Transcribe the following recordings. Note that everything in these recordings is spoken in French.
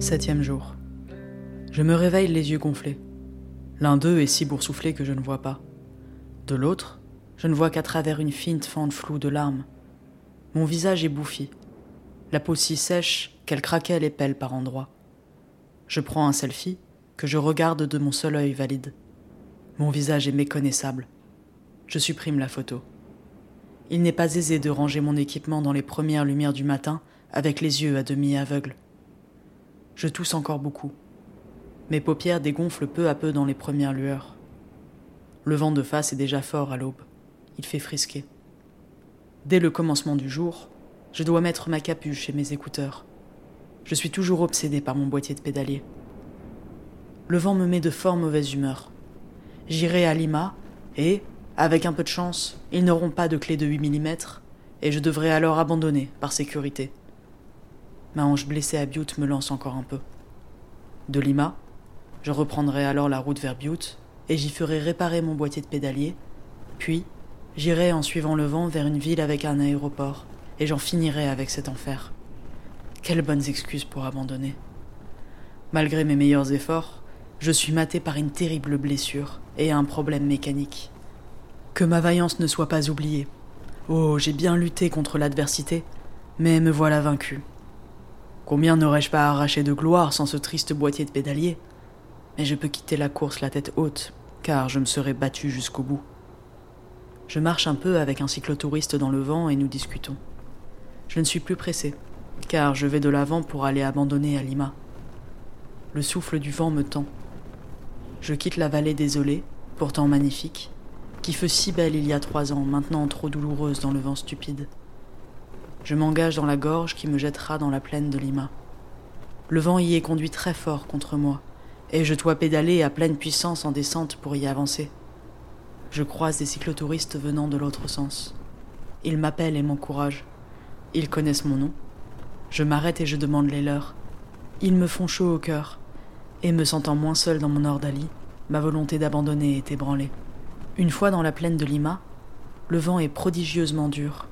Septième jour. Je me réveille les yeux gonflés. L'un d'eux est si boursouflé que je ne vois pas. De l'autre, je ne vois qu'à travers une fine fente floue de larmes. Mon visage est bouffi, la peau si sèche qu'elle craquait les pelles par endroits. Je prends un selfie que je regarde de mon seul œil valide. Mon visage est méconnaissable. Je supprime la photo. Il n'est pas aisé de ranger mon équipement dans les premières lumières du matin avec les yeux à demi aveugles. Je tousse encore beaucoup. Mes paupières dégonflent peu à peu dans les premières lueurs. Le vent de face est déjà fort à l'aube. Il fait frisquer. Dès le commencement du jour, je dois mettre ma capuche et mes écouteurs. Je suis toujours obsédé par mon boîtier de pédalier. Le vent me met de fort mauvaise humeur. J'irai à Lima et, avec un peu de chance, ils n'auront pas de clé de 8 mm et je devrais alors abandonner par sécurité. Ma hanche blessée à Butte me lance encore un peu. De Lima, je reprendrai alors la route vers Butte et j'y ferai réparer mon boîtier de pédalier, puis j'irai en suivant le vent vers une ville avec un aéroport et j'en finirai avec cet enfer. Quelles bonnes excuses pour abandonner. Malgré mes meilleurs efforts, je suis maté par une terrible blessure et un problème mécanique. Que ma vaillance ne soit pas oubliée. Oh, j'ai bien lutté contre l'adversité, mais me voilà vaincu. Combien n'aurais-je pas arraché de gloire sans ce triste boîtier de pédalier? Mais je peux quitter la course la tête haute, car je me serais battu jusqu'au bout. Je marche un peu avec un cyclotouriste dans le vent et nous discutons. Je ne suis plus pressé, car je vais de l'avant pour aller abandonner à Lima. Le souffle du vent me tend. Je quitte la vallée désolée, pourtant magnifique, qui fut si belle il y a trois ans, maintenant trop douloureuse dans le vent stupide. Je m'engage dans la gorge qui me jettera dans la plaine de Lima. Le vent y est conduit très fort contre moi, et je dois pédaler à pleine puissance en descente pour y avancer. Je croise des cyclotouristes venant de l'autre sens. Ils m'appellent et m'encouragent. Ils connaissent mon nom. Je m'arrête et je demande les leurs. Ils me font chaud au cœur, et me sentant moins seul dans mon ordalie, ma volonté d'abandonner est ébranlée. Une fois dans la plaine de Lima, le vent est prodigieusement dur.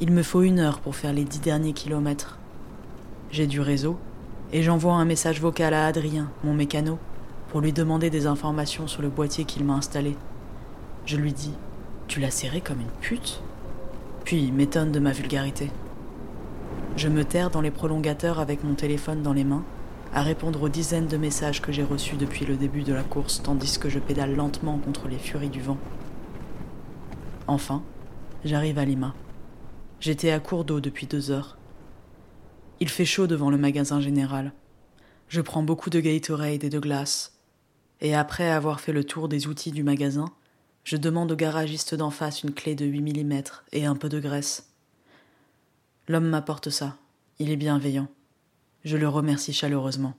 Il me faut une heure pour faire les dix derniers kilomètres. J'ai du réseau, et j'envoie un message vocal à Adrien, mon mécano, pour lui demander des informations sur le boîtier qu'il m'a installé. Je lui dis Tu l'as serré comme une pute? Puis il m'étonne de ma vulgarité. Je me terre dans les prolongateurs avec mon téléphone dans les mains, à répondre aux dizaines de messages que j'ai reçus depuis le début de la course, tandis que je pédale lentement contre les furies du vent. Enfin, j'arrive à Lima. J'étais à court d'eau depuis deux heures. Il fait chaud devant le magasin général. Je prends beaucoup de Gatorade et de glace. Et après avoir fait le tour des outils du magasin, je demande au garagiste d'en face une clé de 8 mm et un peu de graisse. L'homme m'apporte ça. Il est bienveillant. Je le remercie chaleureusement.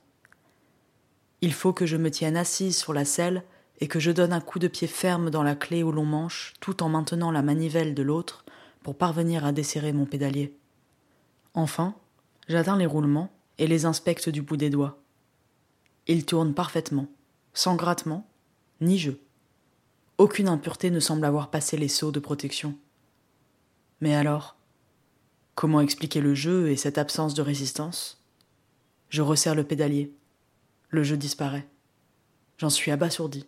Il faut que je me tienne assise sur la selle et que je donne un coup de pied ferme dans la clé au long manche tout en maintenant la manivelle de l'autre pour parvenir à desserrer mon pédalier. Enfin, J'atteins les roulements et les inspecte du bout des doigts. Ils tournent parfaitement, sans grattement, ni jeu. Aucune impureté ne semble avoir passé les seaux de protection. Mais alors, comment expliquer le jeu et cette absence de résistance? Je resserre le pédalier. Le jeu disparaît. J'en suis abasourdi.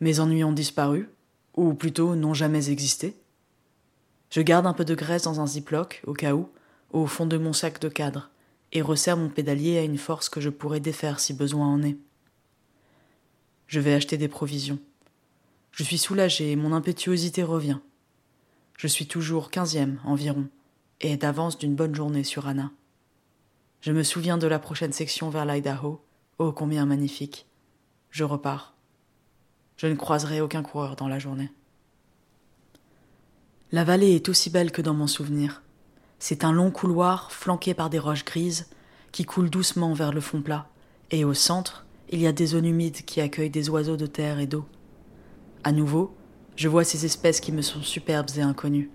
Mes ennuis ont disparu, ou plutôt n'ont jamais existé. Je garde un peu de graisse dans un ziploc, au cas où, au fond de mon sac de cadre et resserre mon pédalier à une force que je pourrais défaire si besoin en est. Je vais acheter des provisions. Je suis soulagé et mon impétuosité revient. Je suis toujours quinzième environ, et d'avance d'une bonne journée sur Anna. Je me souviens de la prochaine section vers l'Idaho, oh combien magnifique. Je repars. Je ne croiserai aucun coureur dans la journée. La vallée est aussi belle que dans mon souvenir. C'est un long couloir flanqué par des roches grises qui coulent doucement vers le fond plat, et au centre, il y a des zones humides qui accueillent des oiseaux de terre et d'eau. À nouveau, je vois ces espèces qui me sont superbes et inconnues,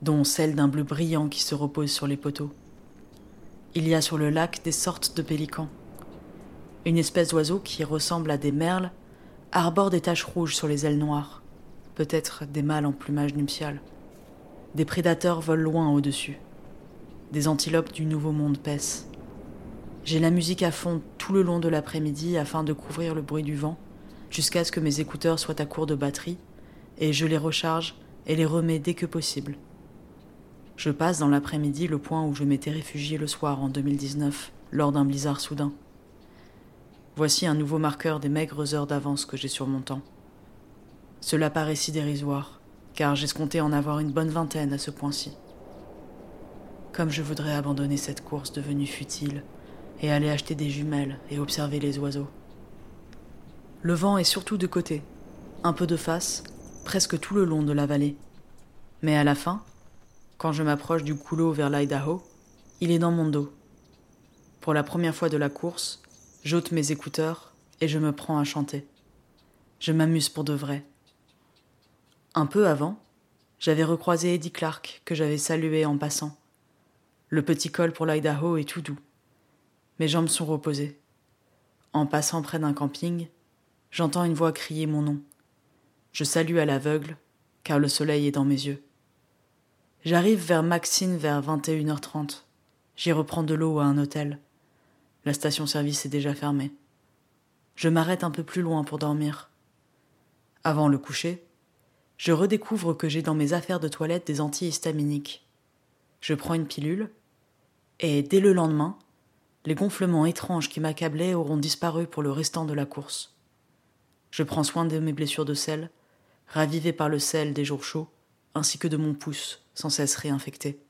dont celle d'un bleu brillant qui se repose sur les poteaux. Il y a sur le lac des sortes de pélicans. Une espèce d'oiseau qui ressemble à des merles arbore des taches rouges sur les ailes noires, peut-être des mâles en plumage nuptial. Des prédateurs volent loin au-dessus des antilopes du Nouveau Monde paissent. J'ai la musique à fond tout le long de l'après-midi afin de couvrir le bruit du vent, jusqu'à ce que mes écouteurs soient à court de batterie, et je les recharge et les remets dès que possible. Je passe dans l'après-midi le point où je m'étais réfugié le soir en 2019, lors d'un blizzard soudain. Voici un nouveau marqueur des maigres heures d'avance que j'ai sur mon temps. Cela paraît si dérisoire, car j'escomptais en avoir une bonne vingtaine à ce point-ci. Comme je voudrais abandonner cette course devenue futile et aller acheter des jumelles et observer les oiseaux. Le vent est surtout de côté, un peu de face, presque tout le long de la vallée. Mais à la fin, quand je m'approche du couloir vers l'Idaho, il est dans mon dos. Pour la première fois de la course, j'ôte mes écouteurs et je me prends à chanter. Je m'amuse pour de vrai. Un peu avant, j'avais recroisé Eddie Clark que j'avais salué en passant. Le petit col pour l'Idaho est tout doux. Mes jambes sont reposées. En passant près d'un camping, j'entends une voix crier mon nom. Je salue à l'aveugle, car le soleil est dans mes yeux. J'arrive vers Maxine vers 21h30. J'y reprends de l'eau à un hôtel. La station-service est déjà fermée. Je m'arrête un peu plus loin pour dormir. Avant le coucher, je redécouvre que j'ai dans mes affaires de toilette des antihistaminiques. Je prends une pilule, et dès le lendemain, les gonflements étranges qui m'accablaient auront disparu pour le restant de la course. Je prends soin de mes blessures de sel, ravivées par le sel des jours chauds, ainsi que de mon pouce, sans cesse réinfecté.